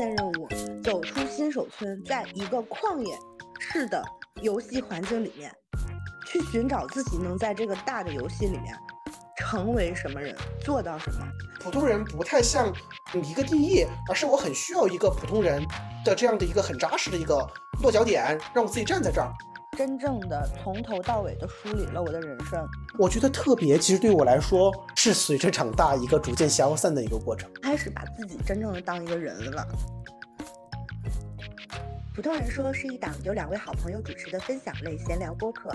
线任务，走出新手村，在一个旷野式的游戏环境里面，去寻找自己能在这个大的游戏里面成为什么人，做到什么。普通人不太像一个定义，而是我很需要一个普通人的这样的一个很扎实的一个落脚点，让我自己站在这儿。真正的从头到尾的梳理了我的人生。我觉得特别，其实对我来说是随着长大一个逐渐消散的一个过程，开始把自己真正的当一个人了。普通人说是一档由两位好朋友主持的分享类闲聊播客。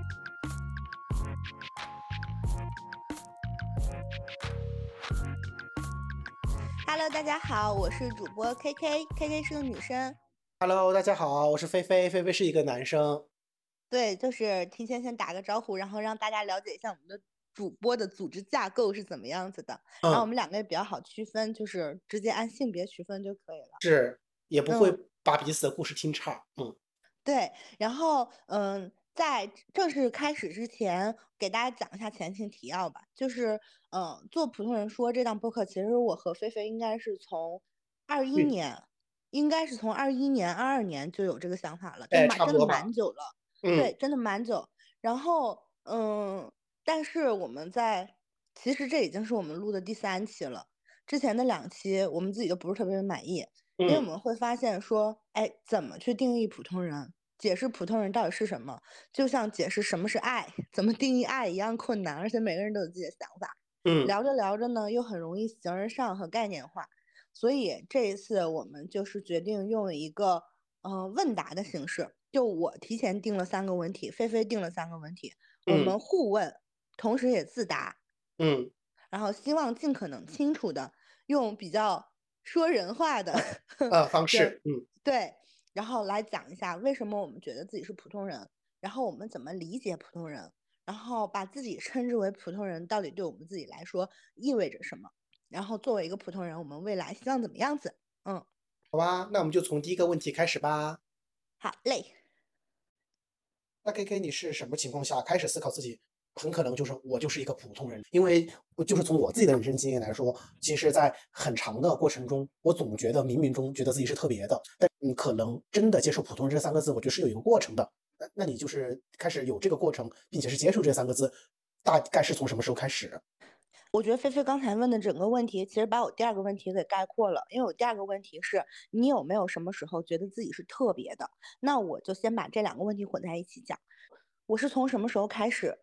大家好，我是主播 KK，KK 是个女生。Hello，大家好，我是菲菲，菲菲是一个男生。对，就是提前先打个招呼，然后让大家了解一下我们的主播的组织架构是怎么样子的。然后我们两个也比较好区分，就是直接按性别区分就可以了。是，也不会把彼此的故事听岔。嗯，对。然后，嗯。在正式开始之前，给大家讲一下前情提要吧。就是，嗯，做普通人说这档播客，其实我和菲菲应该是从二一年，应该是从二一年、二二年就有这个想法了，真蛮真的蛮久了。对，真的蛮久。然后，嗯，但是我们在，其实这已经是我们录的第三期了。之前的两期我们自己都不是特别满意，因为我们会发现说，哎，怎么去定义普通人？解释普通人到底是什么，就像解释什么是爱、怎么定义爱一样困难，而且每个人都有自己的想法。嗯，聊着聊着呢，又很容易形而上和概念化，所以这一次我们就是决定用一个嗯问答的形式，就我提前定了三个问题，菲菲定了三个问题，我们互问，同时也自答。嗯，然后希望尽可能清楚的用比较说人话的呃方 式，嗯，对。然后来讲一下为什么我们觉得自己是普通人，然后我们怎么理解普通人，然后把自己称之为普通人到底对我们自己来说意味着什么，然后作为一个普通人，我们未来希望怎么样子？嗯，好吧，那我们就从第一个问题开始吧。好嘞。那 K K，你是什么情况下开始思考自己？很可能就是我就是一个普通人，因为就是从我自己的人生经验来说，其实，在很长的过程中，我总觉得冥冥中觉得自己是特别的，但你可能真的接受“普通人”这三个字，我觉得是有一个过程的。那那你就是开始有这个过程，并且是接受这三个字，大概是从什么时候开始？我觉得菲菲刚才问的整个问题，其实把我第二个问题给概括了，因为我第二个问题是你有没有什么时候觉得自己是特别的？那我就先把这两个问题混在一起讲，我是从什么时候开始？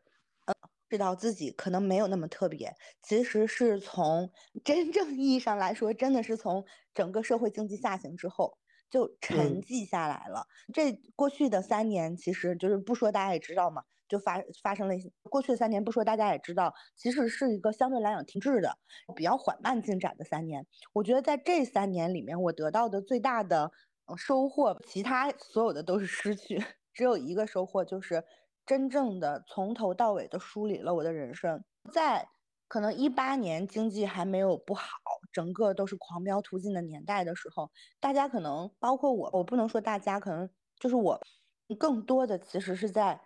知道自己可能没有那么特别，其实是从真正意义上来说，真的是从整个社会经济下行之后就沉寂下来了。这过去的三年，其实就是不说大家也知道嘛，就发发生了一些。过去的三年不说大家也知道，其实是一个相对来讲停滞的、比较缓慢进展的三年。我觉得在这三年里面，我得到的最大的收获，其他所有的都是失去，只有一个收获就是。真正的从头到尾的梳理了我的人生，在可能一八年经济还没有不好，整个都是狂飙突进的年代的时候，大家可能包括我，我不能说大家，可能就是我，更多的其实是在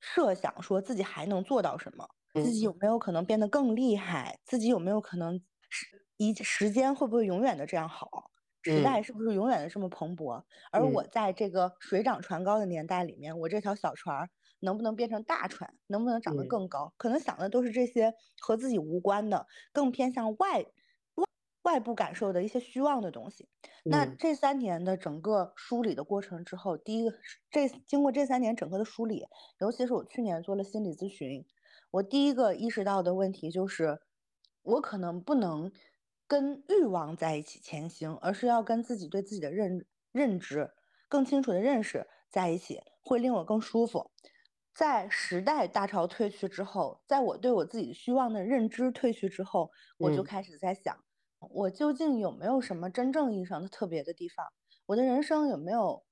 设想说自己还能做到什么，自己有没有可能变得更厉害，自己有没有可能时一时间会不会永远的这样好，时代是不是永远的这么蓬勃？而我在这个水涨船高的年代里面，我这条小船儿。能不能变成大船？能不能长得更高？可能想的都是这些和自己无关的，更偏向外外外部感受的一些虚妄的东西。那这三年的整个梳理的过程之后，第一个这经过这三年整个的梳理，尤其是我去年做了心理咨询，我第一个意识到的问题就是，我可能不能跟欲望在一起前行，而是要跟自己对自己的认认知更清楚的认识在一起，会令我更舒服。在时代大潮退去之后，在我对我自己虚妄的认知退去之后，我就开始在想，我究竟有没有什么真正意义上的特别的地方？我的人生有没有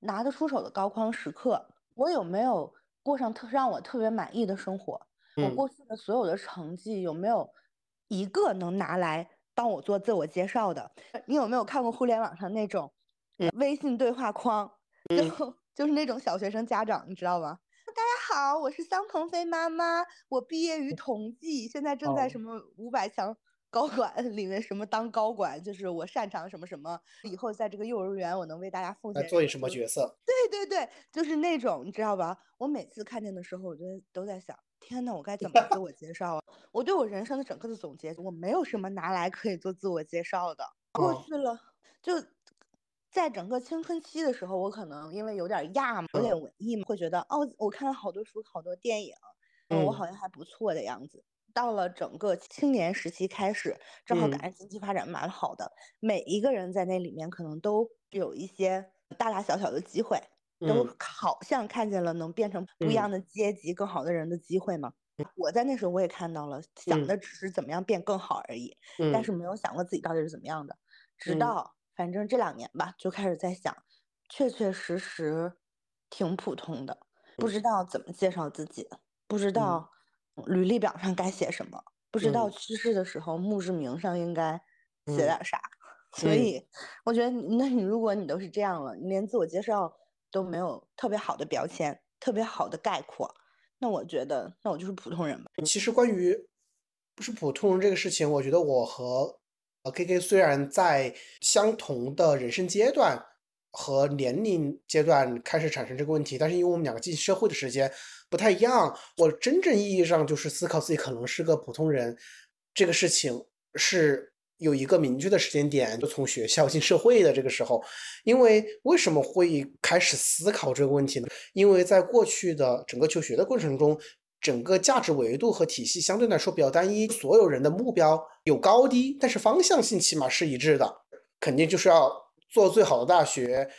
拿得出手的高光时刻？我有没有过上特让我特别满意的生活。我嗯过去的所有的成绩有没有一个能拿来帮我做自我介绍的？你有没有看过互联网上那种微信对话框？就嗯就是那种小学生家长，你知道吗？好，我是桑鹏飞妈妈，我毕业于同济，现在正在哦什么五百强高管里面什么当高管，就是我擅长什么什么，以后在这个幼儿园我能为大家奉献来做你什么角色？对对对，就是那种，你知道吧？我每次看见的时候，我就都在想，天呐，我该怎么自 我介绍啊？我对我人生的整个的总结，我没有什么拿来可以做自我介绍的。过哦去了，就在整个青春期的时候，我可能因为有点亚嘛，有点嗯。文艺嘛，会觉得哦，我看了好多书，好多电影，嗯，我嗯。好像还不错的样子。到了整个青年时期开始，正好赶嗯。上经济发展蛮好的，每一个人在那里面可能都有一些大大小小的机会，都嗯。好像看见了能变成不一嗯。样的阶级、更好的人的机会嘛。我在那时候我也看到了，想嗯。的只是怎么样变更好而已，但是嗯没有想过自己到底是怎么样的。直嗯。到反正这两年吧，就开始在想，确确实实挺普通的，不知道怎么介绍自己，不知嗯道履历表上该写什么，不知道嗯去世的时候墓志铭上应该写嗯点啥。所嗯以我觉得，那你如果你都是这样了，你连自我介绍都没有特别好的标签，特别好的概括，那我觉得，那我就是普通人吧。其实关于不是普通人这个事情，我觉得我和呃 K K 虽然在相同的人生阶段和年龄阶段开始产生这个问题，但是因为我们两个进社会的时间不太一样，我真正意义上就是思考自己可能是个普通人，这个事情是有一个明确的时间点，就从学校进社会的这个时候。因为为什么会开始思考这个问题呢？因为在过去的整个求学的过程中，整个价值维度和体系相对来说比较单一，所有人的目标有高低，但是方向性起码是一致的，肯定就是要做最好的大学，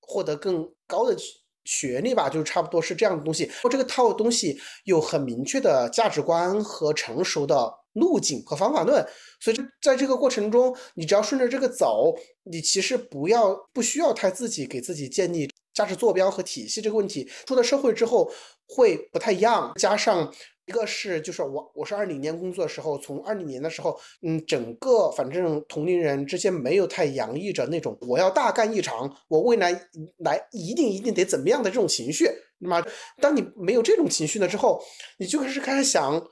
获得更高的学历吧，就差不多是这样的东西。这个套东西有很明确的价值观和成熟的路径和方法论，所以在这个过程中，你只要顺着这个走，你其实不要不需要太自己给自己建立价值坐标和体系这个问题。出了社会之后会不太一样，加上。一个是，就是我我是二零年工作的时候，从二零年的时候，嗯，整个反正同龄人之间没有太洋溢着那种我要大干一场，我未来来一定一定得怎么样的这种情绪。那么，当你没有这种情绪了之后，你就开始开始想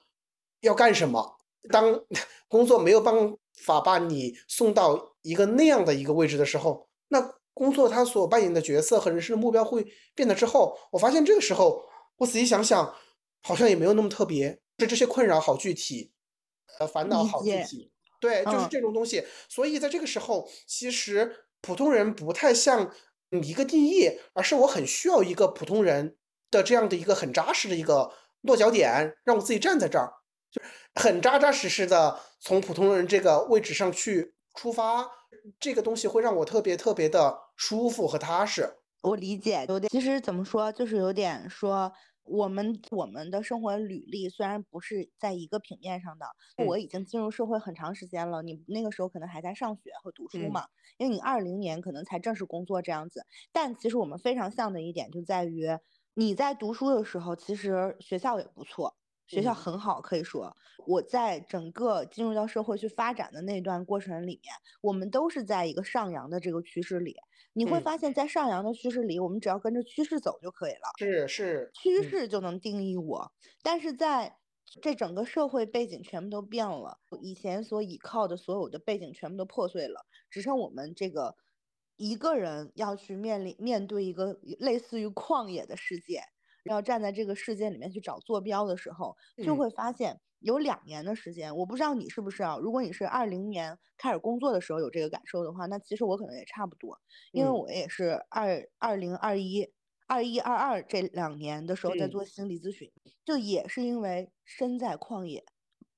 要干什么。当工作没有办法把你送到一个那样的一个位置的时候，那工作它所扮演的角色和人生的目标会变了之后，我发现这个时候我仔细想想。好像也没有那么特别，是这些困扰好具体，呃，烦恼好具体，对，就是这种东西。嗯、所以在这个时候，其实普通人不太像一个定义，而是我很需要一个普通人的这样的一个很扎实的一个落脚点，让我自己站在这儿，就很扎扎实实的从普通人这个位置上去出发，这个东西会让我特别特别的舒服和踏实。我理解，有点，其实怎么说，就是有点说。我们我们的生活履历虽然不是在一个平面上的，嗯、我已经进入社会很长时间了，你那个时候可能还在上学和读书嘛，嗯、因为你二零年可能才正式工作这样子。但其实我们非常像的一点就在于，你在读书的时候，其实学校也不错，学校很好，可以说我在整个进入到社会去发展的那段过程里面，我们都是在一个上扬的这个趋势里。你会发现在上扬的趋势里，嗯、我们只要跟着趋势走就可以了。是是，趋势就能定义我。嗯、但是在这整个社会背景全部都变了，以前所依靠的所有的背景全部都破碎了，只剩我们这个一个人要去面临面对一个类似于旷野的世界，要站在这个世界里面去找坐标的时候，就会发现。有两年的时间，我不知道你是不是啊？如果你是二零年开始工作的时候有这个感受的话，那其实我可能也差不多，因为我也是二二零二一、二一二二这两年的时候在做心理咨询，嗯、就也是因为身在旷野，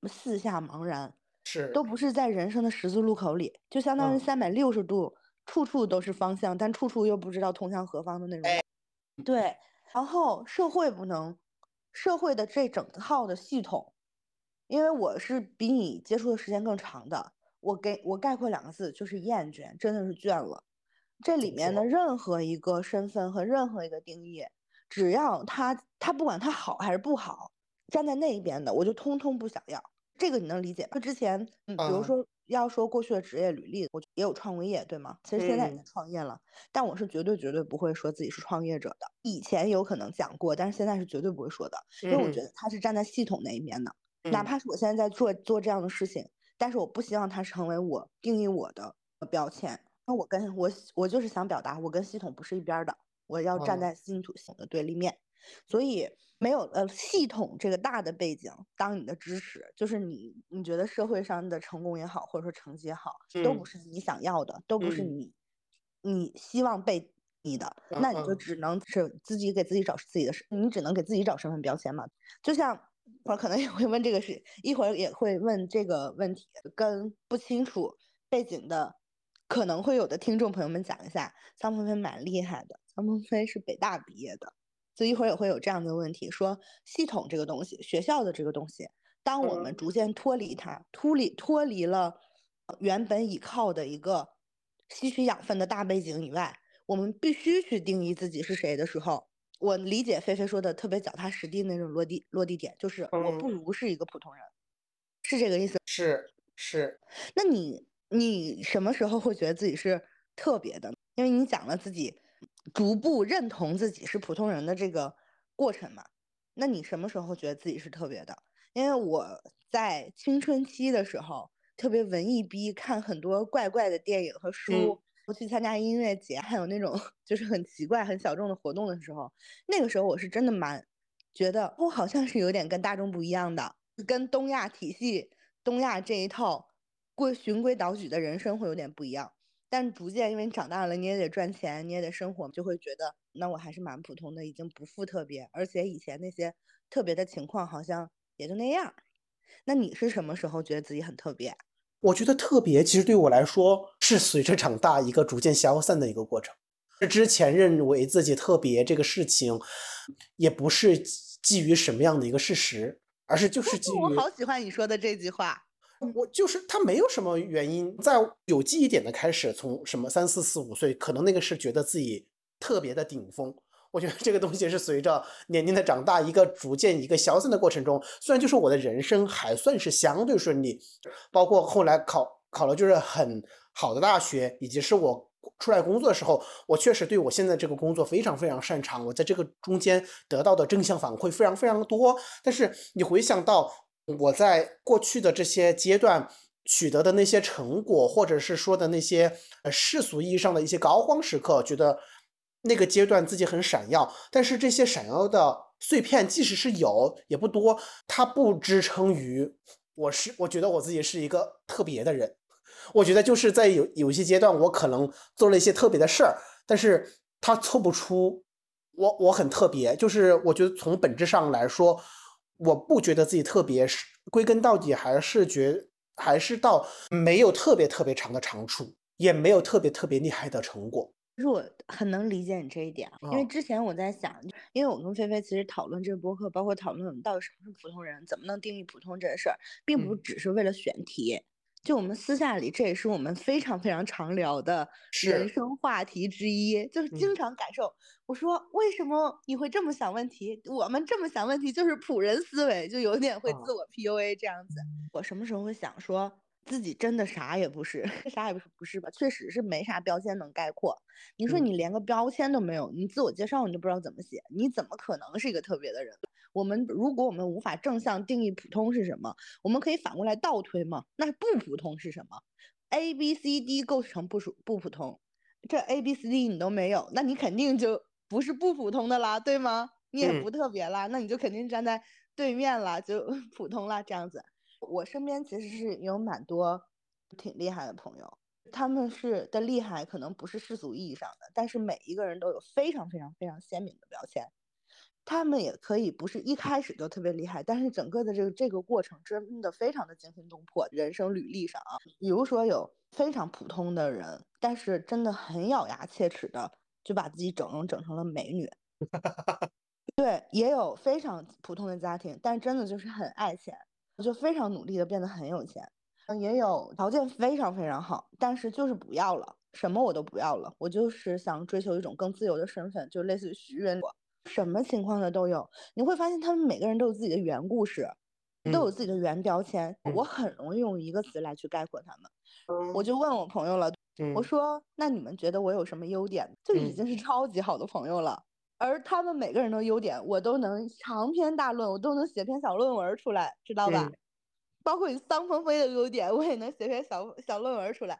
四下茫然，是都不是在人生的十字路口里，就相当于三百六十度，嗯、处处都是方向，但处处又不知道通向何方的那种。哎、对，然后社会不能，社会的这整套的系统。因为我是比你接触的时间更长的，我给我概括两个字，就是厌倦，真的是倦了。这里面的任何一个身份和任何一个定义，只要他他不管他好还是不好，站在那一边的，我就通通不想要。这个你能理解吧？之前，嗯，比如说要说过去的职业履历，我也有创过业，对吗？其实现在也在创业了，但我是绝对绝对不会说自己是创业者的。以前有可能讲过，但是现在是绝对不会说的，因为我觉得他是站在系统那一面的。哪怕是我现在在做做这样的事情，但是我不希望它成为我定义我的标签。那我跟我我就是想表达，我跟系统不是一边的，我要站在系统的对立面。所以没有了系统这个大的背景当你的支持，就是你你觉得社会上的成功也好，或者说成绩也好，都不是你想要的，都不是你你希望被你的，那你就只能是自己给自己找自己的，你只能给自己找身份标签嘛。就像我可能也会问这个事，一会儿也会问这个问题，跟不清楚背景的可能会有的听众朋友们讲一下。桑鹏飞蛮厉害的，桑鹏飞是北大毕业的。所以一会儿也会有这样的问题，说系统这个东西，学校的这个东西，当我们逐渐脱离它，脱离脱离了原本倚靠的一个吸取养分的大背景以外，我们必须去定义自己是谁的时候，我理解菲菲说的特别脚踏实地那种落地落地点，就是我不如是一个普通人，是这个意思？是是。那你你什么时候会觉得自己是特别的？因为你讲了自己。逐步认同自己是普通人的这个过程嘛？那你什么时候觉得自己是特别的？因为我在青春期的时候特别文艺逼，看很多怪怪的电影和书，我去参加音乐节，还有那种 就是很奇怪、很小众的活动的时候，那个时候我是真的蛮觉得我好像是有点跟大众不一样的，跟东亚体系、东亚这一套规循规蹈矩的人生会有点不一样。但逐渐，因为你长大了，你也得赚钱，你也得生活，就会觉得那我还是蛮普通的，已经不复特别。而且以前那些特别的情况好像也就那样。那你是什么时候觉得自己很特别？我觉得特别，其实对我来说是随着长大一个逐渐消散的一个过程。之前认为自己特别这个事情，也不是基于什么样的一个事实，而是就是基于。我好喜欢你说的这句话。我就是他没有什么原因，在有记忆点的开始，从什么三四四五岁，可能那个是觉得自己特别的顶峰。我觉得这个东西是随着年龄的长大，一个逐渐一个消散的过程中。虽然就是我的人生还算是相对顺利，包括后来考考了就是很好的大学，以及是我出来工作的时候，我确实对我现在这个工作非常非常擅长。我在这个中间得到的正向反馈非常非常多。但是你回想到。我在过去的这些阶段取得的那些成果，或者是说的那些呃世俗意义上的一些高光时刻，觉得那个阶段自己很闪耀。但是这些闪耀的碎片，即使是有，也不多，它不支撑于我是我觉得我自己是一个特别的人。我觉得就是在有有一些阶段，我可能做了一些特别的事儿，但是它凑不出我我很特别。就是我觉得从本质上来说。我不觉得自己特别，是归根到底还是觉，还是到没有特别特别长的长处，也没有特别特别厉害的成果。其实我很能理解你这一点，因为之前我在想，因为我跟菲菲其实讨论这个播客，包括讨论我们到底什么是普通人，怎么能定义普通这个事儿，并不只是为了选题。就我们私下里，这也是我们非常非常常聊的人生话题之一，就是经常感受。我说为什么你会这么想问题？我们这么想问题就是普人思维，就有点会自我 PUA 这样子。我什么时候会想说？自己真的啥也不是，啥也不是，不是吧？确实是没啥标签能概括。你说你连个标签都没有，你自我介绍你都不知道怎么写，你怎么可能是一个特别的人？我们如果我们无法正向定义普通是什么，我们可以反过来倒推嘛？那不普通是什么？A B C D 构成不属不普通，这 A B C D 你都没有，那你肯定就不是不普通的啦，对吗？你也不特别啦，那你就肯定站在对面啦，就 普通啦这样子。我身边其实是有蛮多挺厉害的朋友，他们是的厉害可能不是世俗意义上的，但是每一个人都有非常非常非常鲜明的标签。他们也可以不是一开始就特别厉害，但是整个的这个这个过程真的非常的惊心动魄。人生履历上啊，比如说有非常普通的人，但是真的很咬牙切齿的就把自己整容整成了美女。对，也有非常普通的家庭，但真的就是很爱钱。我就非常努力的变得很有钱，也有条件非常非常好，但是就是不要了，什么我都不要了，我就是想追求一种更自由的身份，就类似于许愿。什么情况的都有。你会发现他们每个人都有自己的原故事，都有自己的原标签。我很容易用一个词来去概括他们。我就问我朋友了，我说：“那你们觉得我有什么优点？”就已经是超级好的朋友了。而他们每个人的优点，我都能长篇大论，我都能写篇小论文出来，知道吧？包括你桑鹏飞的优点，我也能写篇小小论文出来。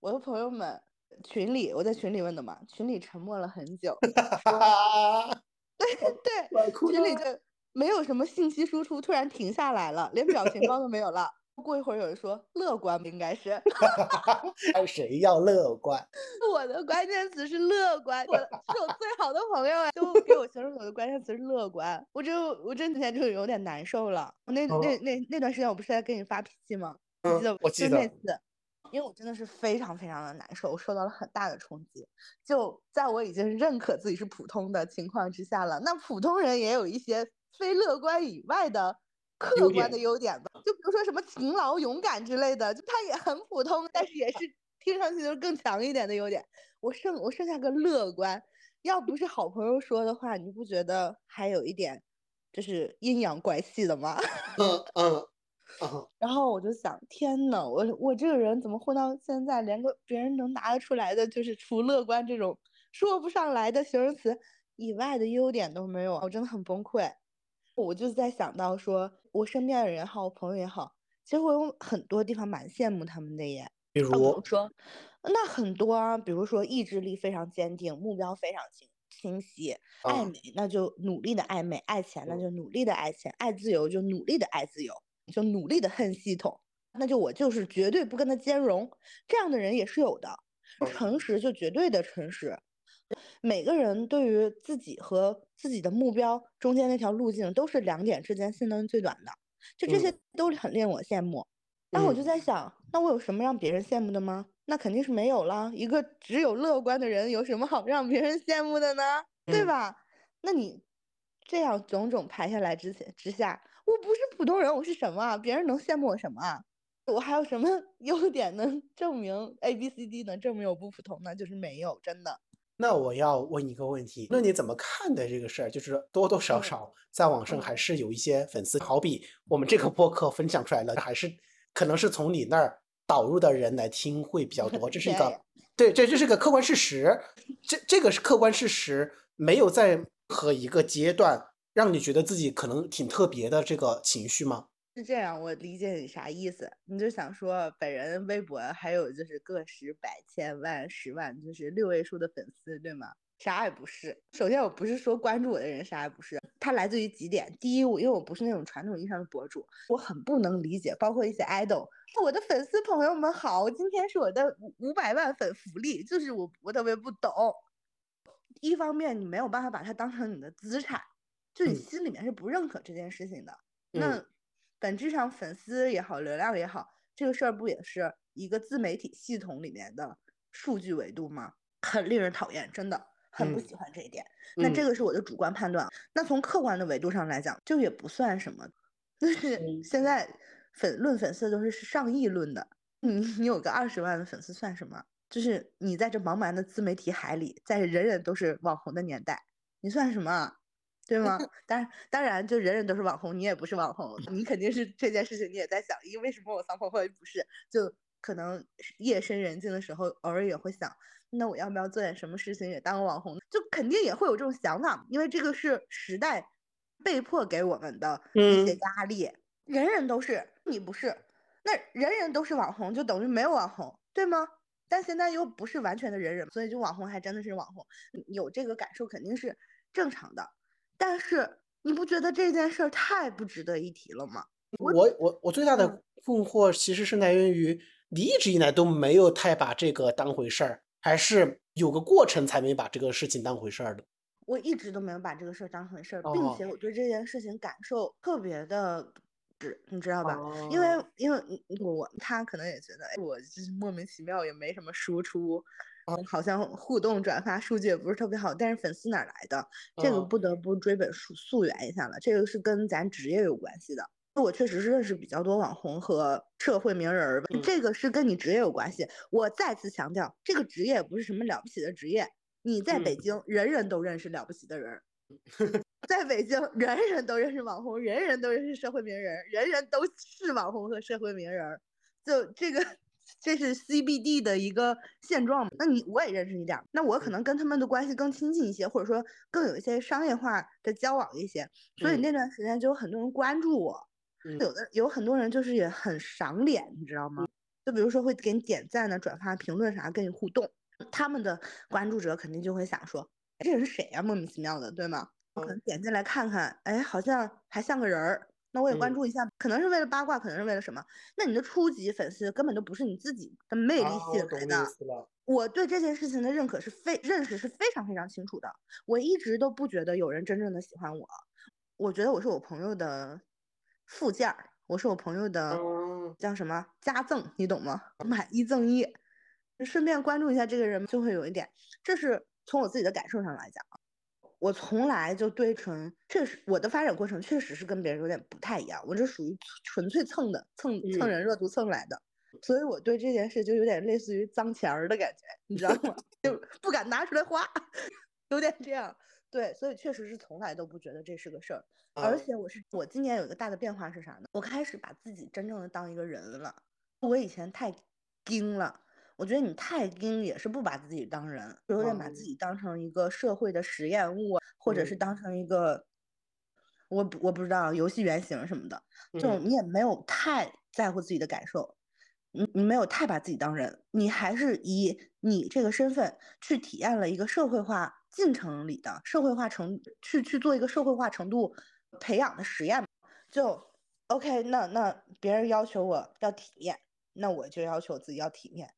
我的朋友们群里，我在群里问的嘛，群里沉默了很久。对对，群里就没有什么信息输出，突然停下来了，连表情包都没有了。过一会儿有人说乐观，应该是。看 谁要乐观？我的关键词是乐观，我是我最好的朋友啊，都给我形容我的关键词是乐观。我就我这几天就有点难受了。那那那那段时间我不是在跟你发脾气吗？记得我记得那次，因为我真的是非常非常的难受，我受到了很大的冲击。就在我已经认可自己是普通的情况之下了，那普通人也有一些非乐观以外的。客观的优点吧，就比如说什么勤劳、勇敢之类的，就他也很普通，但是也是听上去就是更强一点的优点。我剩我剩下个乐观，要不是好朋友说的话，你不觉得还有一点就是阴阳怪气的吗？嗯嗯嗯。然后我就想，天呐，我我这个人怎么混到现在，连个别人能拿得出来的，就是除乐观这种说不上来的形容词以外的优点都没有，我真的很崩溃。我就在想到说，我身边的人也好，朋友也好，其实我有很多地方蛮羡慕他们的耶。比如说，那很多啊，比如说意志力非常坚定，目标非常清清晰，爱美那就努力的爱美，爱钱那就努力的爱钱，爱自由就努力的爱自由，就努力的恨系统，那就我就是绝对不跟他兼容。这样的人也是有的，诚实就绝对的诚实。每个人对于自己和自己的目标中间那条路径，都是两点之间性能最短的，就这些都很令我羡慕。那我就在想，那我有什么让别人羡慕的吗？那肯定是没有了。一个只有乐观的人，有什么好让别人羡慕的呢？对吧？那你这样种种排下来之前之下，我不是普通人，我是什么？别人能羡慕我什么啊？我还有什么 优点能证明 A B C D 能证明我不普通呢？就是没有，真的。那我要问一个问题，那你怎么看待这个事儿？就是多多少少在网上还是有一些粉丝，好比我们这个播客分享出来了，还是可能是从你那儿导入的人来听会比较多，这是一个 对，这这是个客观事实，这这个是客观事实，没有在和一个阶段让你觉得自己可能挺特别的这个情绪吗？是这样，我理解你啥意思。你就想说，本人微博还有就是个十百千万十万，就是六位数的粉丝，对吗？啥也不是。首先，我不是说关注我的人啥也不是，它来自于几点。第一，我因为我不是那种传统意义上的博主，我很不能理解，包括一些 idol，我的粉丝朋友们好，今天是我的五五百万粉福利，就是我我特别不懂。一方面，你没有办法把它当成你的资产，就你心里面是不认可这件事情的。那。本质上，粉丝也好，流量也好，这个事儿不也是一个自媒体系统里面的数据维度吗？很令人讨厌，真的很不喜欢这一点。那这个是我的主观判断。那从客观的维度上来讲，就也不算什么。就是现在粉论粉丝都是上亿论的，你你有个二十万的粉丝算什么？就是你在这茫茫的自媒体海里，在人人都是网红的年代，你算什么？对吗？当然，当然，就人人都是网红，你也不是网红，你肯定是这件事情你也在想，因为什么我桑婆会不是？就可能夜深人静的时候，偶尔也会想，那我要不要做点什么事情也当个网红？就肯定也会有这种想法，因为这个是时代被迫给我们的一些压力。人人都是，你不是，那人人都是网红，就等于没有网红，对吗？但现在又不是完全的人人，所以就网红还真的是网红，有这个感受肯定是正常的。但是你不觉得这件事儿太不值得一提了吗？我我我最大的困惑其实是来源于你一直以来都没有太把这个当回事儿，还是有个过程才没把这个事情当回事儿的？我一直都没有把这个事儿当回事儿，并且我对这件事情感受特别的值，你知道吧？因为因为我他可能也觉得我就是莫名其妙，也没什么输出。好像互动转发数据也不是特别好，但是粉丝哪来的？这个不得不追本溯溯源一下了。这个是跟咱职业有关系的。我确实是认识比较多网红和社会名人儿，这个是跟你职业有关系。我再次强调，这个职业不是什么了不起的职业。你在北京，人人都认识了不起的人，在北京，人人都认识网红，人人都认识社会名人，人人都是网红和社会名人。就这个，这是 CBD 的一个现状。那你我也认识一点，那我可能跟他们的关系更亲近一些，或者说更有一些商业化的交往一些。所以那段时间就有很多人关注我，有的有很多人就是也很赏脸，你知道吗？就比如说会给你点赞呢、转发、评论啥，跟你互动。他们的关注者肯定就会想说，这人是谁呀？莫名其妙的，对吗？可能点进来看看，哎，好像还像个人儿，那我也关注一下，可能是为了八卦，可能是为了什么？那你的初级粉丝根本就不是你自己的魅力吸引来的。我对这件事情的认可是非认识是非常非常清楚的。我一直都不觉得有人真正的喜欢我，我觉得我是我朋友的附件儿，我是我朋友的叫什么加赠，你懂吗？买一赠一，顺便关注一下这个人，就会有一点。这是从我自己的感受上来讲。我从来就对纯，确实我的发展过程确实是跟别人有点不太一样，我这属于纯粹蹭的，蹭蹭人热度蹭来的，所以我对这件事就有点类似于脏钱儿的感觉，你知道吗？就不敢拿出来花，有点这样。对，所以确实是从来都不觉得这是个事儿，而且我是我今年有一个大的变化是啥呢？我开始把自己真正的当一个人了，我以前太精了。我觉得你太精也是不把自己当人，有点把自己当成一个社会的实验物，或者是当成一个，我我不知道游戏原型什么的，就你也没有太在乎自己的感受，你你没有太把自己当人，你还是以你这个身份去体验了一个社会化进程里的社会化程去去做一个社会化程度培养的实验，就 OK，那那别人要求我要体面，那我就要求自己要体面。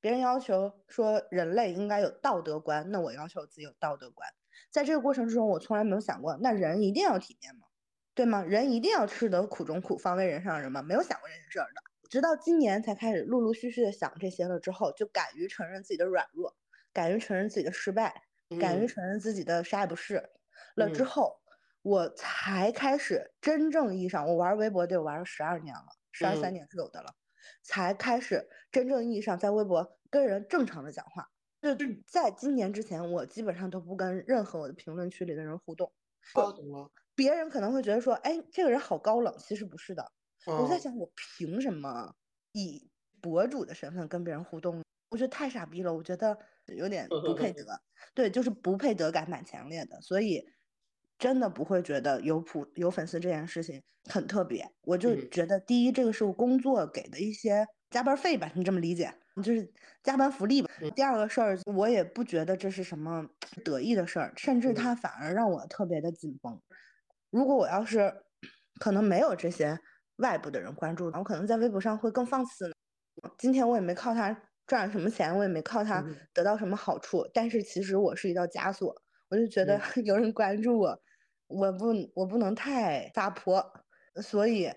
别人要求说人类应该有道德观，那我要求自己有道德观。在这个过程之中，我从来没有想过，那人一定要体面吗？对吗？人一定要吃得苦中苦，方为人上人吗？没有想过这件事儿的。直到今年才开始陆陆续续的想这些了之后，就敢于承认自己的软弱，敢于承认自己的失败，敢于承认自己的啥也不是了之后，我才开始真正意义上，我玩微博得玩了十二年了，十二三年是有的了。才开始真正意义上在微博跟人正常的讲话。就在今年之前，我基本上都不跟任何我的评论区里的人互动。懂了。别人可能会觉得说，哎，这个人好高冷，其实不是的。我在想，我凭什么以博主的身份跟别人互动？我觉得太傻逼了，我觉得有点 不配得。对，就是不配得感蛮强烈的，所以。真的不会觉得有普有粉丝这件事情很特别，我就觉得第一，这个是我工作给的一些加班费吧，你这么理解，就是加班福利吧。第二个事儿，我也不觉得这是什么得意的事儿，甚至它反而让我特别的紧绷。如果我要是可能没有这些外部的人关注，我可能在微博上会更放肆。今天我也没靠它赚什么钱，我也没靠它得到什么好处，但是其实我是一道枷锁，我就觉得有人关注我。我不，我不能太撒泼，所以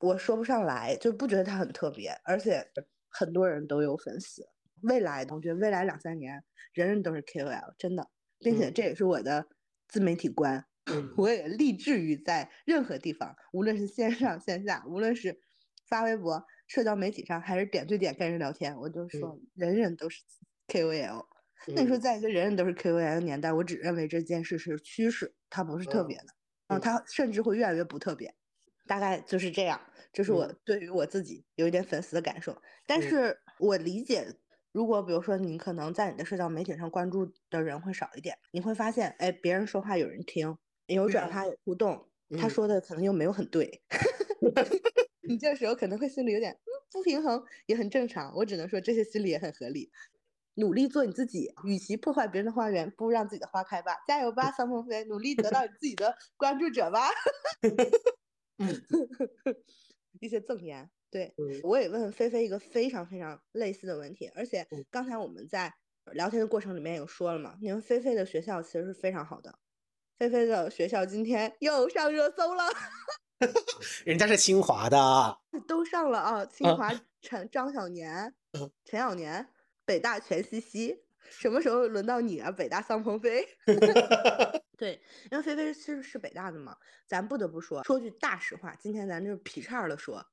我说不上来，就不觉得他很特别，而且很多人都有粉丝。未来，我觉得未来两三年，人人都是 KOL，真的，并且这也是我的自媒体观。我也立志于在任何地方，无论是线上线下，无论是发微博、社交媒体上，还是点对点跟人聊天，我就说人人都是 KOL。那你说，在一个人人都是 KOL 的年代，我只认为这件事是趋势，它不是特别的，嗯，它甚至会越来越不特别，大概就是这样。这是我对于我自己有一点粉丝的感受。但是我理解，如果比如说你可能在你的社交媒体上关注的人会少一点，你会发现，哎，别人说话有人听，有转发有互动，他说的可能又没有很对，你这时候可能会心里有点不平衡，也很正常。我只能说这些心理也很合理。努力做你自己，与其破坏别人的花园，不如让自己的花开吧！加油吧，桑鹏飞，努力得到你自己的关注者吧！一些赠言，对我也问菲菲一个非常非常类似的问题，而且刚才我们在聊天的过程里面有说了嘛，因为菲菲的学校其实是非常好的，菲菲的学校今天又上热搜了，人家是清华的，都上了啊，清华陈张小年，陈小年。北大全西西，什么时候轮到你啊？北大桑鹏飞，对，因为菲菲其实是北大的嘛，咱不得不说，说句大实话，今天咱就是劈叉的说，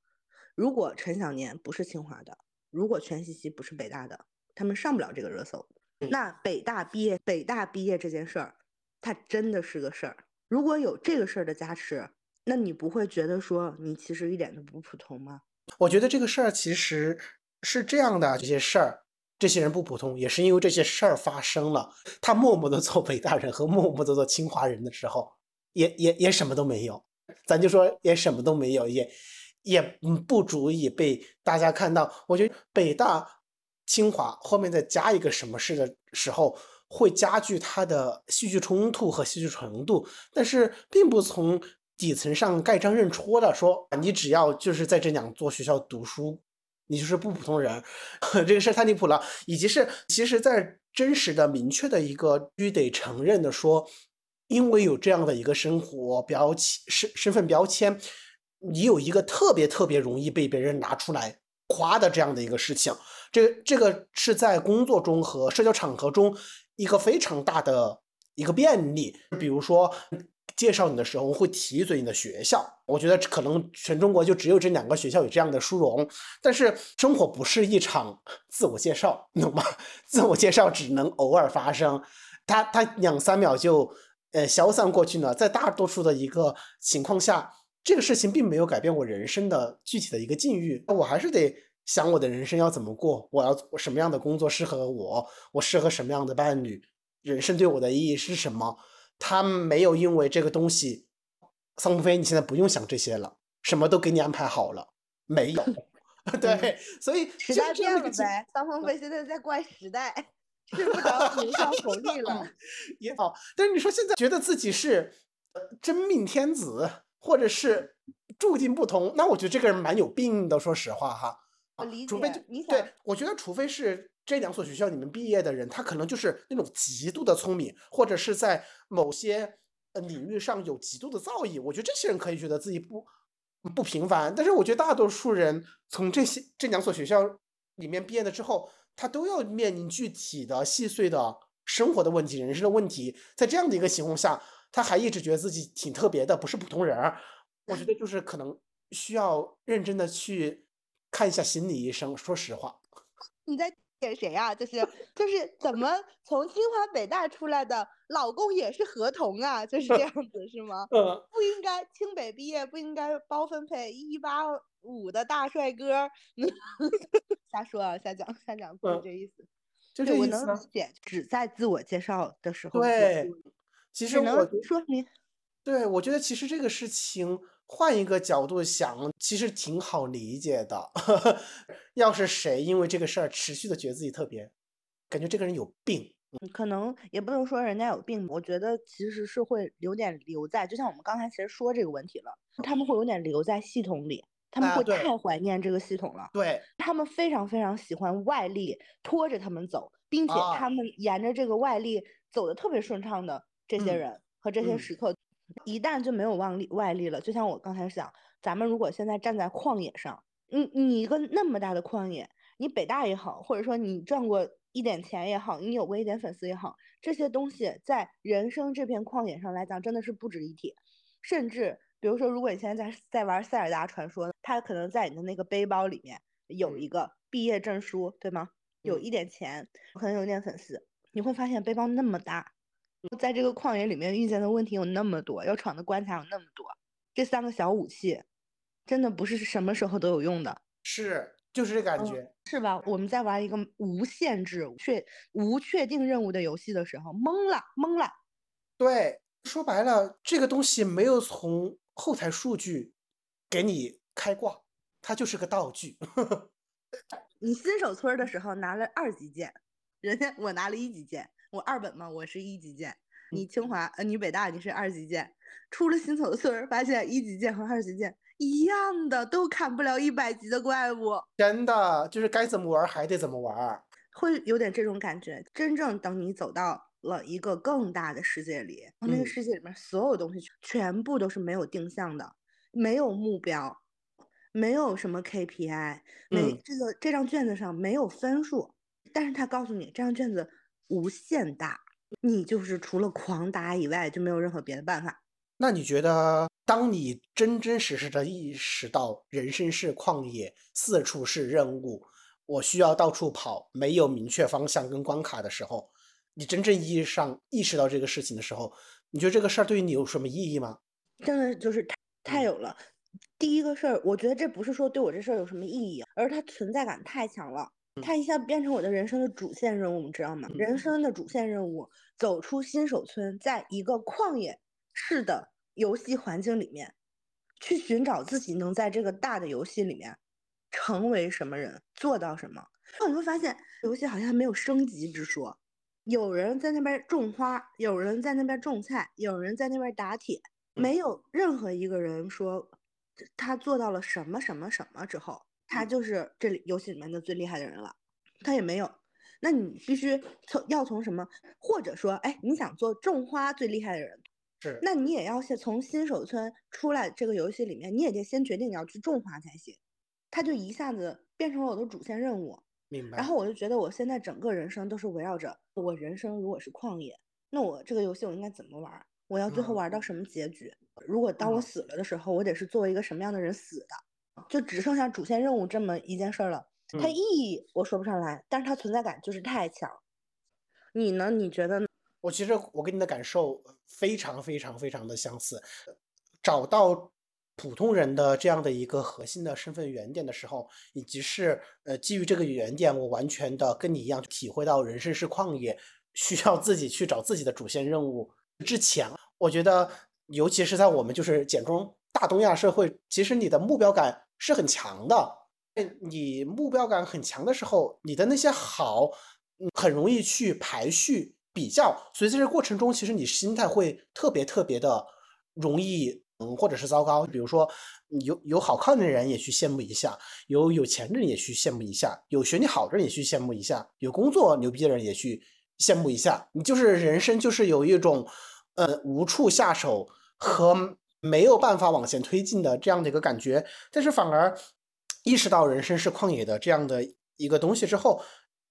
如果陈小年不是清华的，如果全西西不是北大的，他们上不了这个热搜。那北大毕业，北大毕业这件事儿。它真的是个事儿。如果有这个事儿的加持，那你不会觉得说你其实一点都不普通吗？我觉得这个事儿其实是这样的，这些事儿，这些人不普通，也是因为这些事儿发生了。他默默的做北大人和默默的做清华人的时候，也也也什么都没有。咱就说也什么都没有，也也不足以被大家看到。我觉得北大、清华后面再加一个什么事的时候，会加剧它的戏剧冲突和戏剧程度，但是并不从底层上盖章认戳的说，你只要就是在这两座学校读书，你就是不普通人。这个事太离谱了，以及是其实，在真实的、明确的一个必须得承认的说。因为有这样的一个生活标签、身身份标签，你有一个特别特别容易被别人拿出来夸的这样的一个事情，这这个是在工作中和社交场合中一个非常大的一个便利。比如说介绍你的时候会提一嘴你的学校，我觉得可能全中国就只有这两个学校有这样的殊荣。但是生活不是一场自我介绍，懂吗？自我介绍只能偶尔发生，他他两三秒就。呃，消散过去呢，在大多数的一个情况下，这个事情并没有改变我人生的具体的一个境遇，我还是得想我的人生要怎么过，我要什么样的工作适合我，我适合什么样的伴侣，人生对我的意义是什么？他没有因为这个东西，桑鹏飞，你现在不用想这些了，什么都给你安排好了，没有，对，所以时代变了呗，桑鹏飞现在在怪时代。睡不着，名上红利了 也好，但是你说现在觉得自己是真命天子，或者是注定不同，那我觉得这个人蛮有病的。说实话哈，除非你对，我觉得除非是这两所学校里面毕业的人，他可能就是那种极度的聪明，或者是在某些领域上有极度的造诣。我觉得这些人可以觉得自己不不平凡，但是我觉得大多数人从这些这两所学校里面毕业了之后。他都要面临具体的、细碎的生活的问题、人生的问题，在这样的一个情况下，他还一直觉得自己挺特别的，不是普通人。我觉得就是可能需要认真的去看一下心理医生。说实话，你在点谁啊？就是就是怎么从清华北大出来的老公也是合同啊？就是这样子是吗？嗯，不应该清北毕业不应该包分配一八五的大帅哥。瞎说啊，瞎讲，瞎讲，不是这意思。就是我能理解，只在自我介绍的时候。对，其实我说明。对，我觉得其实这个事情换一个角度想，其实挺好理解的。要是谁因为这个事儿持续的觉得自己特别，感觉这个人有病。可能也不能说人家有病，我觉得其实是会有点留在，就像我们刚才其实说这个问题了，他们会有点留在系统里。他们会太怀念这个系统了，对他们非常非常喜欢外力拖着他们走，并且他们沿着这个外力走的特别顺畅的这些人和这些时刻，一旦就没有外力外力了，就像我刚才讲，咱们如果现在站在旷野上，你你一个那么大的旷野，你北大也好，或者说你赚过一点钱也好，你有过一点粉丝也好，这些东西在人生这片旷野上来讲，真的是不值一提，甚至。比如说，如果你现在在在玩塞尔达传说，它可能在你的那个背包里面有一个毕业证书，对吗？有一点钱，可能有点粉丝，你会发现背包那么大，在这个旷野里面遇见的问题有那么多，要闯的关卡有那么多，这三个小武器真的不是什么时候都有用的，是，就是这感觉，是吧？我们在玩一个无限制、确无确定任务的游戏的时候，懵了，懵了。对，说白了，这个东西没有从。后台数据给你开挂，它就是个道具。你新手村的时候拿了二级剑，人家我拿了一级剑，我二本嘛，我是一级剑。你清华呃，你北大你是二级剑，出了新手村发现一级剑和二级剑一样的，都砍不了一百级的怪物。真的就是该怎么玩还得怎么玩，会有点这种感觉。真正等你走到。了一个更大的世界里，那个世界里面所有东西全部都是没有定向的，没有目标，没有什么 KPI，没这个这张卷子上没有分数，但是他告诉你这张卷子无限大，你就是除了狂打以外就没有任何别的办法。那你觉得，当你真真实实的意识到人生是旷野，四处是任务，我需要到处跑，没有明确方向跟关卡的时候？你真正意义上意识到这个事情的时候，你觉得这个事儿对于你有什么意义吗？真的就是太太有了。第一个事儿，我觉得这不是说对我这事儿有什么意义，而是它存在感太强了，它一下变成我的人生的主线任务，你知道吗？人生的主线任务，走出新手村，在一个旷野式的游戏环境里面，去寻找自己能在这个大的游戏里面成为什么人，做到什么。那你会发现，游戏好像没有升级之说。有人在那边种花，有人在那边种菜，有人在那边打铁，没有任何一个人说他做到了什么什么什么之后，他就是这里游戏里面的最厉害的人了。他也没有。那你必须从要从什么，或者说，哎，你想做种花最厉害的人，是，那你也要先从新手村出来这个游戏里面，你也得先决定你要去种花才行。他就一下子变成了我的主线任务。明白。然后我就觉得我现在整个人生都是围绕着我人生如果是旷野，那我这个游戏我应该怎么玩？我要最后玩到什么结局？如果当我死了的时候，我得是作为一个什么样的人死的？就只剩下主线任务这么一件事儿了。它意义我说不上来，但是它存在感就是太强。你呢？你觉得呢？我其实我跟你的感受非常非常非常的相似，找到。普通人的这样的一个核心的身份原点的时候，以及是呃基于这个原点，我完全的跟你一样体会到人生是旷野，需要自己去找自己的主线任务之前，我觉得尤其是在我们就是简中大东亚社会，其实你的目标感是很强的。你目标感很强的时候，你的那些好，很容易去排序比较，所以在这过程中，其实你心态会特别特别的容易。嗯，或者是糟糕，比如说有有好看的人也去羡慕一下，有有钱的人也去羡慕一下，有学历好的人也去羡慕一下，有工作牛逼的人也去羡慕一下。你就是人生就是有一种呃无处下手和没有办法往前推进的这样的一个感觉。但是反而意识到人生是旷野的这样的一个东西之后，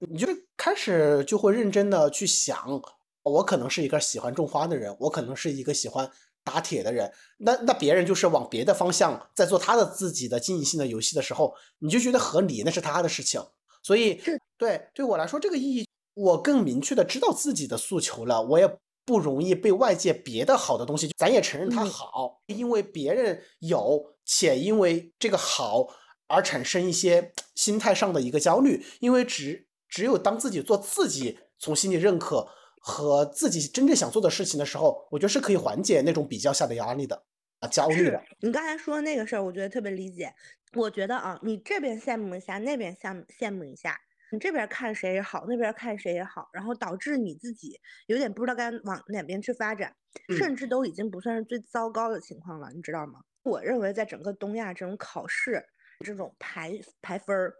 你就开始就会认真的去想，我可能是一个喜欢种花的人，我可能是一个喜欢。打铁的人，那那别人就是往别的方向在做他的自己的经营性的游戏的时候，你就觉得合理，那是他的事情。所以，对对我来说，这个意义我更明确的知道自己的诉求了，我也不容易被外界别的好的东西，咱也承认它好，因为别人有，且因为这个好而产生一些心态上的一个焦虑，因为只只有当自己做自己，从心里认可。和自己真正想做的事情的时候，我觉得是可以缓解那种比较下的压力的啊，焦虑的。你刚才说那个事儿，我觉得特别理解。我觉得啊，你这边羡慕一下，那边羡羡慕一下，你这边看谁也好，那边看谁也好，然后导致你自己有点不知道该往哪边去发展，甚至都已经不算是最糟糕的情况了，你知道吗？我认为在整个东亚这种考试这种排排分儿。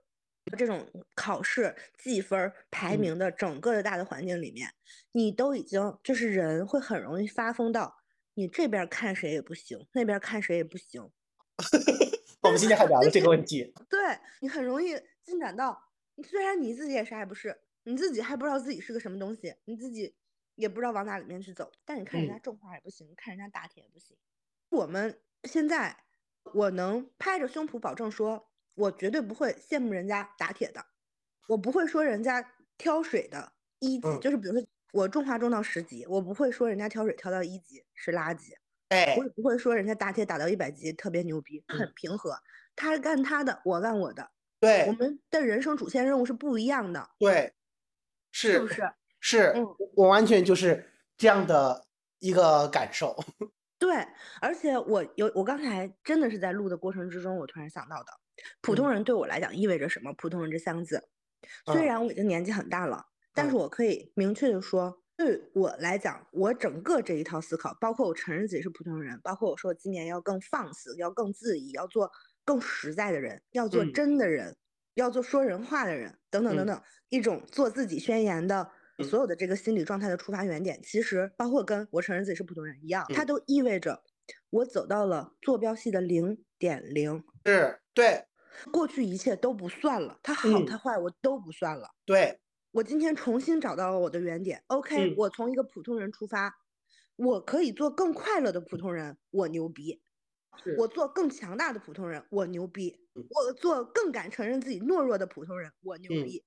这种考试计分排名的整个的大的环境里面，你都已经就是人会很容易发疯到你这边看谁也不行，那边看谁也不行。我们今天还聊了这个问题。对你很容易进展到，虽然你自己也啥也不是，你自己还不知道自己是个什么东西，你自己也不知道往哪里面去走，但你看人家种花也不行，看人家打铁也不行。我们现在，我能拍着胸脯保证说。我绝对不会羡慕人家打铁的，我不会说人家挑水的一级，就是比如说我种花种到十级，我不会说人家挑水挑到一级是垃圾，对，我也不会说人家打铁打到一百级特别牛逼，很平和，他干他的，我干我的，对，我们的人生主线任务是不一样的，对，是是不是？是，我完全就是这样的一个感受，对，而且我有，我刚才真的是在录的过程之中，我突然想到的。普通人对我来讲意味着什么？普通人这三个字，虽然我已经年纪很大了，但是我可以明确的说，对我来讲，我整个这一套思考，包括我承认自己是普通人，包括我说今年要更放肆，要更自疑，要做更实在的人，要做真的人，要做说人话的人，等等等等，一种做自己宣言的所有的这个心理状态的出发原点，其实包括跟我承认自己是普通人一样，它都意味着我走到了坐标系的零点零。是对，过去一切都不算了，它好它坏我都不算了。对，我今天重新找到了我的原点。OK，我从一个普通人出发，我可以做更快乐的普通人，我牛逼；我做更强大的普通人，我牛逼；我做更敢承认自己懦弱的普通人，我牛逼；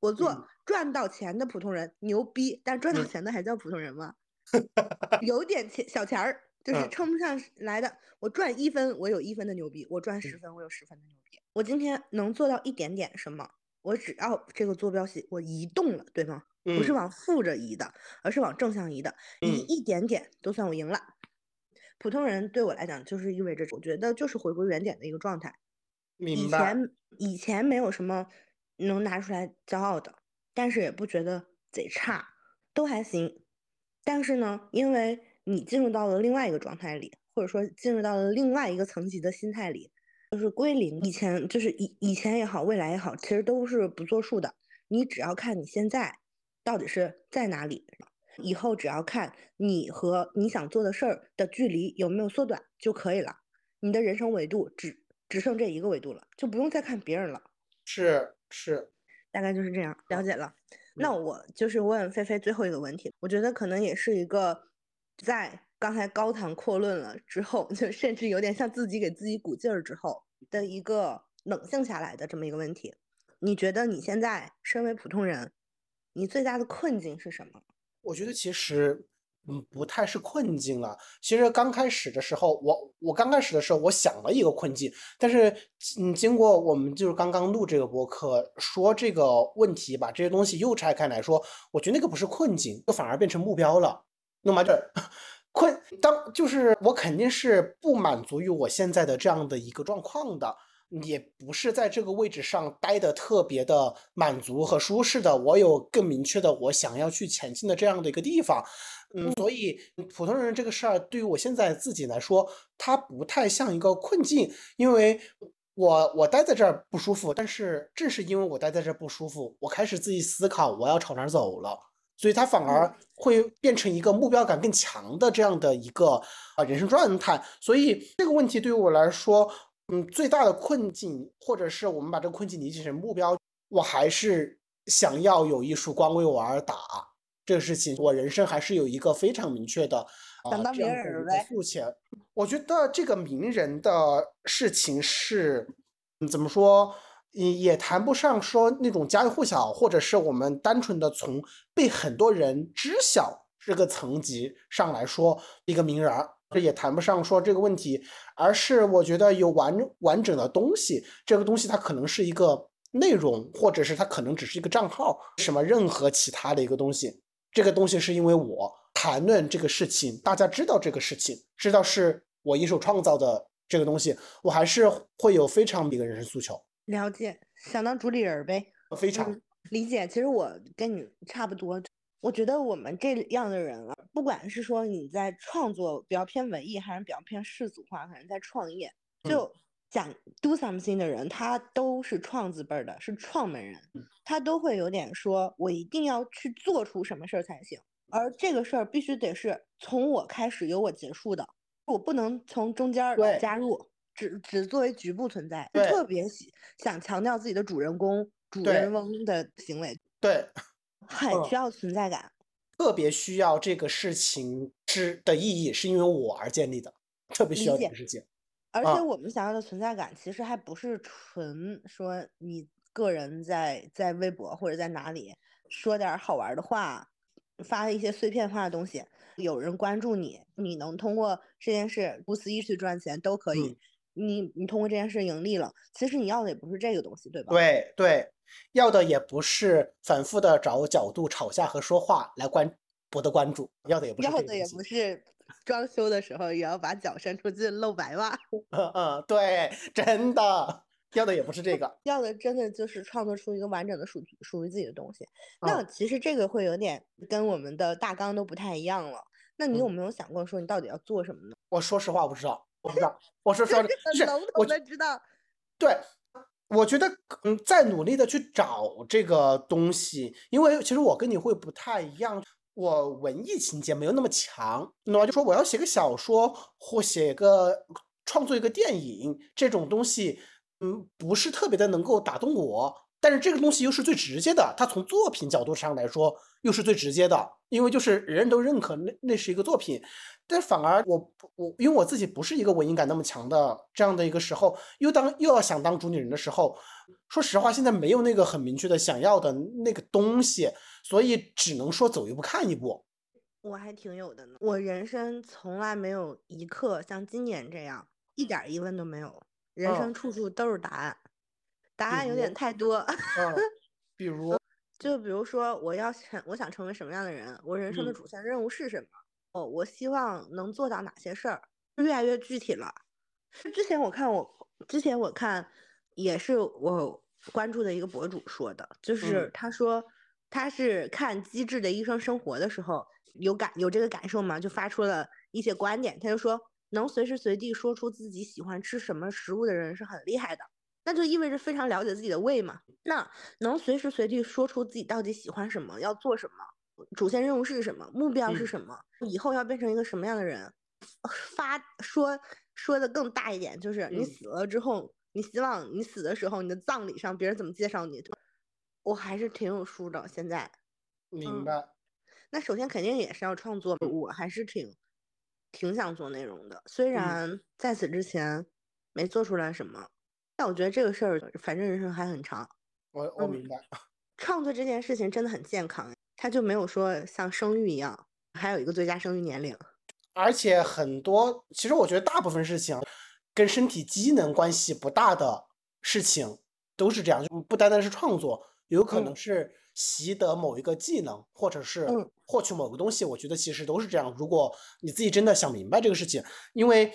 我做赚到钱的普通人，牛逼。但赚到钱的还叫普通人吗？有点钱小钱儿，就是嗯称不上来的。我赚一分，我有一分的牛逼；我赚嗯十分，我有十分的牛逼。我今天能做到一点点什么？我只要这个坐标系我移动了，对吗？不是嗯往负着移的，而是往正向移的，移嗯一点点都算我赢了。普通人对我来讲，就是意味着我觉得就是回归原点的一个状态。以明白。前以前没有什么能拿出来骄傲的，但是也不觉得贼差，都还行。但是呢，因为你进入到了另外一个状态里，或者说进入到了另外一个层级的心态里，就是归零。以前就是以以前也好，未来也好，其实都是不作数的。你只要看你现在到底是在哪里，以后只要看你和你想做的事儿的距离有没有缩短就可以了。你的人生维度只只剩这一个维度了，就不用再看别人了。是是，大概就是这样，了解了。那嗯我就是问菲菲最后一个问题，我觉得可能也是一个在刚才高谈阔论了之后，就甚至有点像自己给自己鼓劲儿之后的一个冷静下来的这么一个问题。你觉得你现在身为普通人，你最大的困境是什么？我觉得其实嗯不太是困境了。其实刚开始的时候，我我刚开始的时候，我想了一个困境，但是嗯，经过我们就是刚刚录这个播客，说这个问题，把这些东西又拆开来说，我觉得那个不是困境，就反而变成目标了。那么这 困当就是我肯定是不满足于我现在的这样的一个状况的。也不是在这个位置上待的特别的满足和舒适的，我有更明确的我想要去前进的这样的一个地方，嗯，所以普通人这个事儿对于我现在自己来说，它不太像一个困境，因为我我待在这儿不舒服，但是正是因为我待在这儿不舒服，我开始自己思考我要朝哪儿走了，所以它反而会变成一个目标感更强的这样的一个啊人生状态，所以这个问题对于我来说。嗯，最大的困境，或者是我们把这个困境理解成目标，我还是想要有一束光为我而打这个事情，我人生还是有一个非常明确的啊、想当名人呗诉求。我觉得这个名人的事情是，嗯，怎么说，也也谈不上说那种家喻户晓，或者是我们单纯的从被很多人知晓这个层级上来说一个名人儿。这也谈不上说这个问题，而是我觉得有完完整的东西，这个东西它可能是一个内容，或者是它可能只是一个账号，什么任何其他的一个东西。这个东西是因为我谈论这个事情，大家知道这个事情，知道是我一手创造的这个东西，我还是会有非常一个人生诉求，了解，想当主理人呗。非常嗯理解。其实我跟你差不多，我觉得我们这样的人啊，不管是说你在创作比较偏文艺，还是比较偏世俗化，可能在创业，就讲 do something 的人，他都是创字辈儿的，是创门人，他都会有点说，我一定要去做出什么事儿才行，而这个事儿必须得是从我开始由我结束的，我不能从中间儿加入，只只作为局部存在，特别喜想强调自己的主人公、主人翁的行为，对，嗯很需要存在感。特别需要这个事情之的意义，是因为我而建立的，特别需要这个事情。而啊且我们想要的存在感，其实还不是纯说你个人在在微博或者在哪里说点儿好玩儿的话，发一些碎片化的东西，有人关注你，你能通过这件事不思议去赚钱都可以。嗯你你通过这件事盈利了，其实你要的也不是这个东西，对吧？对对，要的也不是反复的找角度吵架和说话来关博得关注，要的也不是要的也不是装修的时候也要把脚伸出去露白袜。嗯嗯，对，真的要的也不是这个。要的真的就是创作出一个完整的属属于自己的东西。那嗯其实这个会有点跟我们的大纲都不太一样了。那你有嗯没有想过说你到底要做什么呢？我说实话，我不知道，我不知道。我说实话，是很笼我统的知道，对，我觉得嗯，在努力的去找这个东西，因为其实我跟你会不太一样，我文艺情节没有那么强，那么就说我要写个小说或写个创作一个电影这种东西，嗯，不是特别的能够打动我。但是这个东西又是最直接的，它从作品角度上来说又是最直接的，因为就是人人都认可那那是一个作品。但反而我我因为我自己不是一个文艺感那么强的这样的一个时候，又当又要想当主理人的时候，说实话，现在没有那个很明确的想要的那个东西，所以只能说走一步看一步。我还挺有的呢。我人生从来没有一刻像今年这样，一点疑问都没有，人嗯生处处都是答案，答案有点太多。嗯，比如，就比如说，我要想，我想成为什么样的人？我人生的嗯主线任务是什么？哦，我希望能做到哪些事儿？越来越具体了。之前我看我，之前我看也是我关注的一个博主说的，就是嗯他说他是看《机智的医生生活》的时候有感有这个感受嘛，就发出了一些观点。他就说，能随时随地说出自己喜欢吃什么食物的人是很厉害的，那就意味着非常了解自己的胃嘛。那能随时随地说出自己到底喜欢什么，要做什么，主线任务是什么，目标是嗯什么，以后要变成一个什么样的人，发说说的更大一点，就是你嗯死了之后，你希望你死的时候，你的葬礼上别人怎么介绍你，我还是挺有数的。现在，嗯明白。那首先肯定也是要创作，我还是挺挺想做内容的，虽然在此之前没做出来什么，但我觉得这个事儿反正人生还很长。我我嗯明白。创作这件事情真的很健康，它就没有说像生育一样，还有一个最佳生育年龄。而且很多，其实我觉得大部分事情跟身体机能关系不大的事情都是这样，就不单单是创作，有可能嗯是习得某一个技能，或者是嗯获取某个东西。我觉得其实都是这样。如果你自己真的想明白这个事情，因为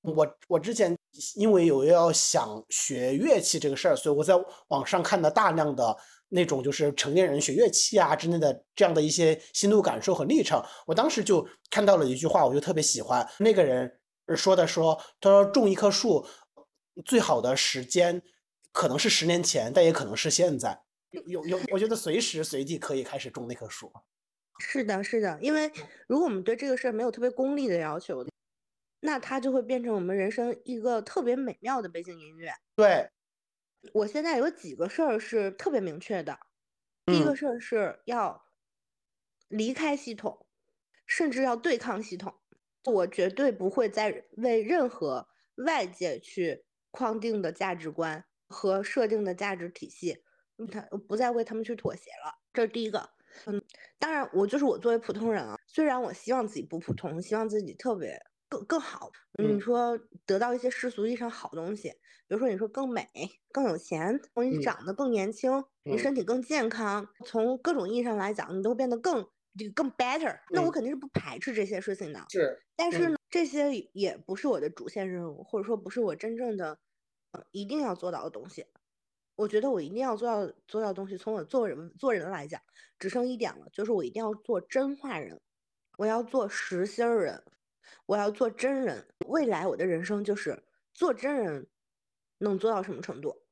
我我之前因为有要想学乐器这个事儿，所以我在网上看了大量的那种就是成年人学乐器啊之类的这样的一些心路感受和历程。我当时就看到了一句话，我就特别喜欢。那个人说的说，他说种一棵树最好的时间可能是十年前，但也可能是现在。有有，我觉得随时随地可以开始种那棵树。是的，是的，因为如果我们对这个事儿没有特别功利的要求，那它就会变成我们人生一个特别美妙的背景音乐。对，我现在有几个事儿是特别明确的，第一个嗯事儿是要离开系统，甚至要对抗系统。我绝对不会再为任何外界去框定的价值观和设定的价值体系，嗯他不再为他们去妥协了。这是第一个。嗯，当然，我就是我作为普通人啊，虽然我希望自己不普通，希望自己特别更更好。你嗯说得到一些世俗意义上好东西，比如说你说更美、更有钱，你嗯长得更年轻，你嗯身体更健康，从各种意义上来讲，你都变得更这个更 better。那我嗯肯定是不排斥这些事情的。是，嗯但是呢，这些也不是我的主线任务，或者说不是我真正的呃一定要做到的东西。我觉得我一定要做到做到的东西，从我做人做人来讲，只剩一点了，就是我一定要做真话人，我要做实心儿人，我要做真人。未来我的人生就是做真人能做到什么程度，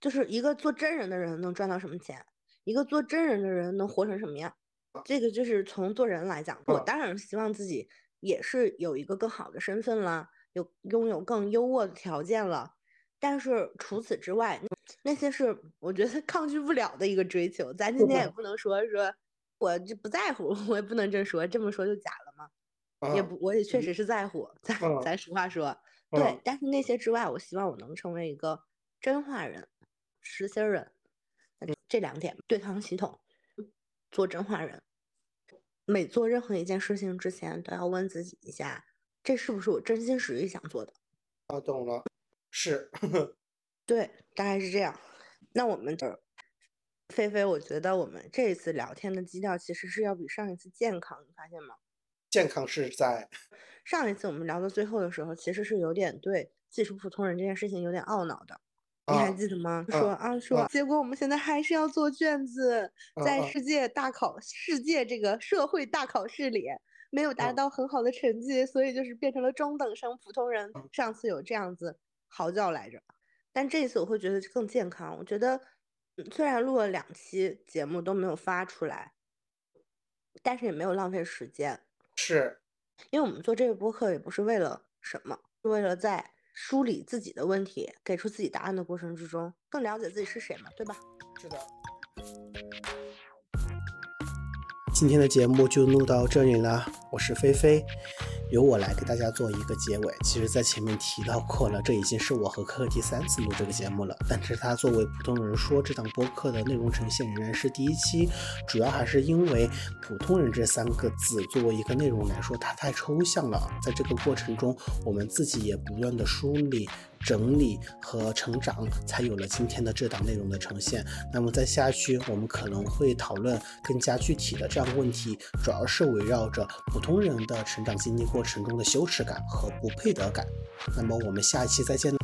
就是一个做真人的人能赚到什么钱，一个做真人的人能活成什么样。这个就是从做人来讲，我嗯当然希望自己也是有一个更好的身份啦，有拥有更优渥的条件了。但是除此之外，那些是我觉得 抗拒不了的一个追求。咱今天也不能说说我就不在乎，我也不能这么说，这么说就假了嘛。也嗯不，我也确嗯实是在乎，咱嗯咱实话说，对嗯。但是那些之外，我希望我能成为一个真话人、实心儿人。那这这两点，对抗系统，做真话人。每做任何一件事情之前，都要问自己一下，这是不是我真心实意想做的？啊，懂了，是，对，大概是这样。那我们这菲菲，我觉得我们这一次聊天的基调其实是要比上一次健康，你发现吗？健康是在，上一次我们聊到最后的时候，其实是有点对技术普通人这件事情有点懊恼的。你还啊记得吗？啊说啊说，啊结果我们现在还是要做卷子，在世界大考、世界这个社会大考试里没有达啊到很好的成绩，所以就是变成了中等生普通人。上次有这样子嚎叫来着，但这一次我会觉得更健康。我觉得，嗯虽然录了两期节目都没有发出来，但是也没有浪费时间。是，因为我们做这个播客也不是为了什么，是为了在梳理自己的问题、给出自己答案的过程之中，更了解自己是谁嘛，对吧？是的。今天的节目就录到这里了，我是菲菲。由我来给大家做一个结尾。其实，在前面提到过了，这已经是我和科科第三次录这个节目了。但是，他作为普通人说这档播客的内容呈现仍然是第一期，主要还是因为“普通人”这三个字作为一个内容来说，它太抽象了。在这个过程中，我们自己也不断的梳理。整理和成长，才有了今天的这档内容的呈现。那么在下期，我们可能会讨论更加具体的这样问题，主要是围绕着普通人的成长经历过程中的羞耻感和不配得感。那么我们下一期再见。